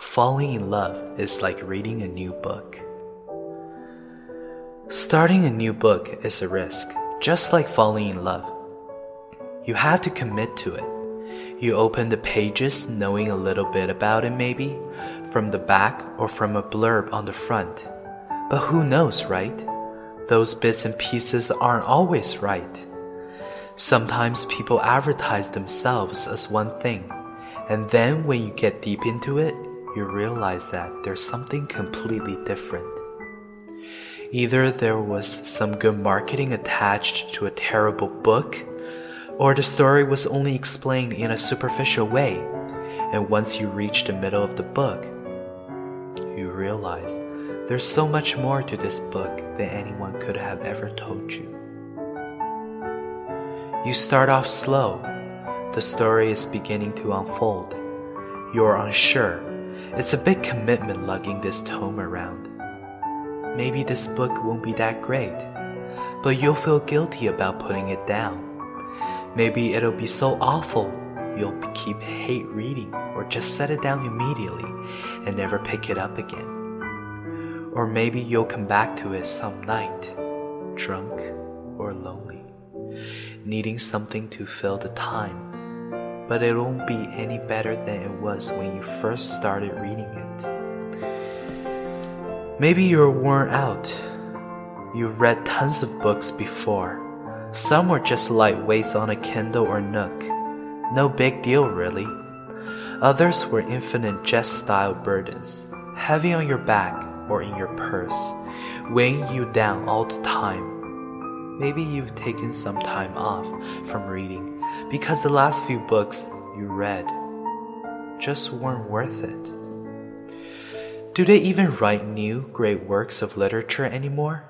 Falling in love is like reading a new book. Starting a new book is a risk, just like falling in love. You have to commit to it. You open the pages knowing a little bit about it, maybe, from the back or from a blurb on the front. But who knows, right? Those bits and pieces aren't always right. Sometimes people advertise themselves as one thing, and then when you get deep into it, you realize that there's something completely different. Either there was some good marketing attached to a terrible book, or the story was only explained in a superficial way, and once you reach the middle of the book, you realize there's so much more to this book than anyone could have ever told you. You start off slow. The story is beginning to unfold. You're unsure it's a big commitment lugging this tome around. Maybe this book won't be that great, but you'll feel guilty about putting it down. Maybe it'll be so awful you'll keep hate reading or just set it down immediately and never pick it up again. Or maybe you'll come back to it some night, drunk or lonely, needing something to fill the time but it won't be any better than it was when you first started reading it. Maybe you're worn out. You've read tons of books before. Some were just lightweights on a Kindle or Nook. No big deal, really. Others were Infinite Jest style burdens, heavy on your back or in your purse, weighing you down all the time. Maybe you've taken some time off from reading because the last few books you read just weren't worth it. Do they even write new great works of literature anymore?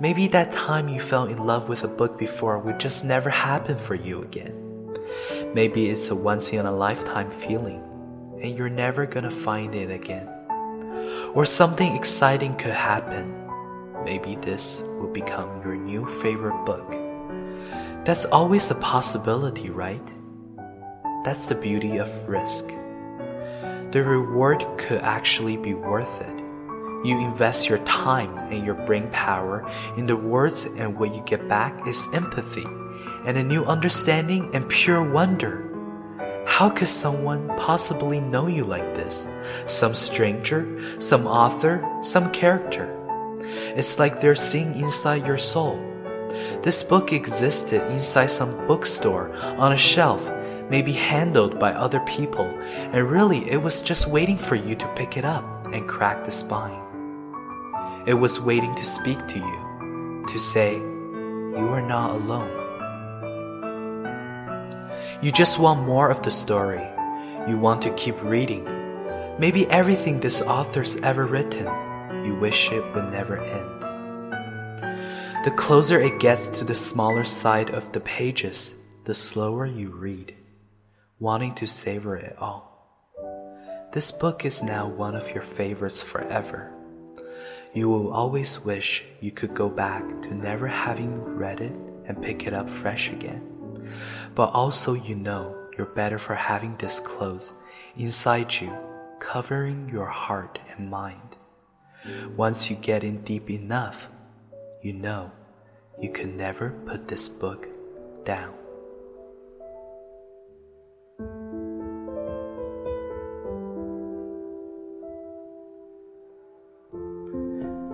Maybe that time you fell in love with a book before would just never happen for you again. Maybe it's a once in a lifetime feeling and you're never gonna find it again. Or something exciting could happen. Maybe this will become your new favorite book. That's always a possibility, right? That's the beauty of risk. The reward could actually be worth it. You invest your time and your brain power in the words, and what you get back is empathy and a new understanding and pure wonder. How could someone possibly know you like this? Some stranger, some author, some character. It's like they're seeing inside your soul this book existed inside some bookstore on a shelf, maybe handled by other people, and really it was just waiting for you to pick it up and crack the spine. It was waiting to speak to you, to say, You are not alone. You just want more of the story. You want to keep reading. Maybe everything this author's ever written, you wish it would never end. The closer it gets to the smaller side of the pages, the slower you read, wanting to savor it all. This book is now one of your favorites forever. You will always wish you could go back to never having read it and pick it up fresh again. But also, you know you're better for having this close inside you, covering your heart and mind. Once you get in deep enough, you know you can never put this book down.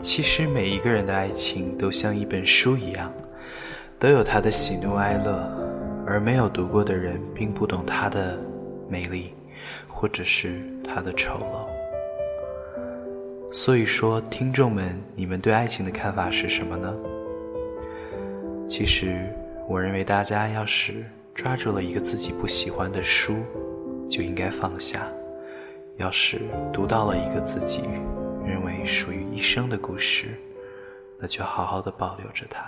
其实每一个人的爱情都像一本书一样，都有它的喜怒哀乐，而没有读过的人并不懂它的美丽，或者是它的丑陋。所以说，听众们，你们对爱情的看法是什么呢？其实，我认为大家要是抓住了一个自己不喜欢的书，就应该放下；要是读到了一个自己认为属于一生的故事，那就好好的保留着它。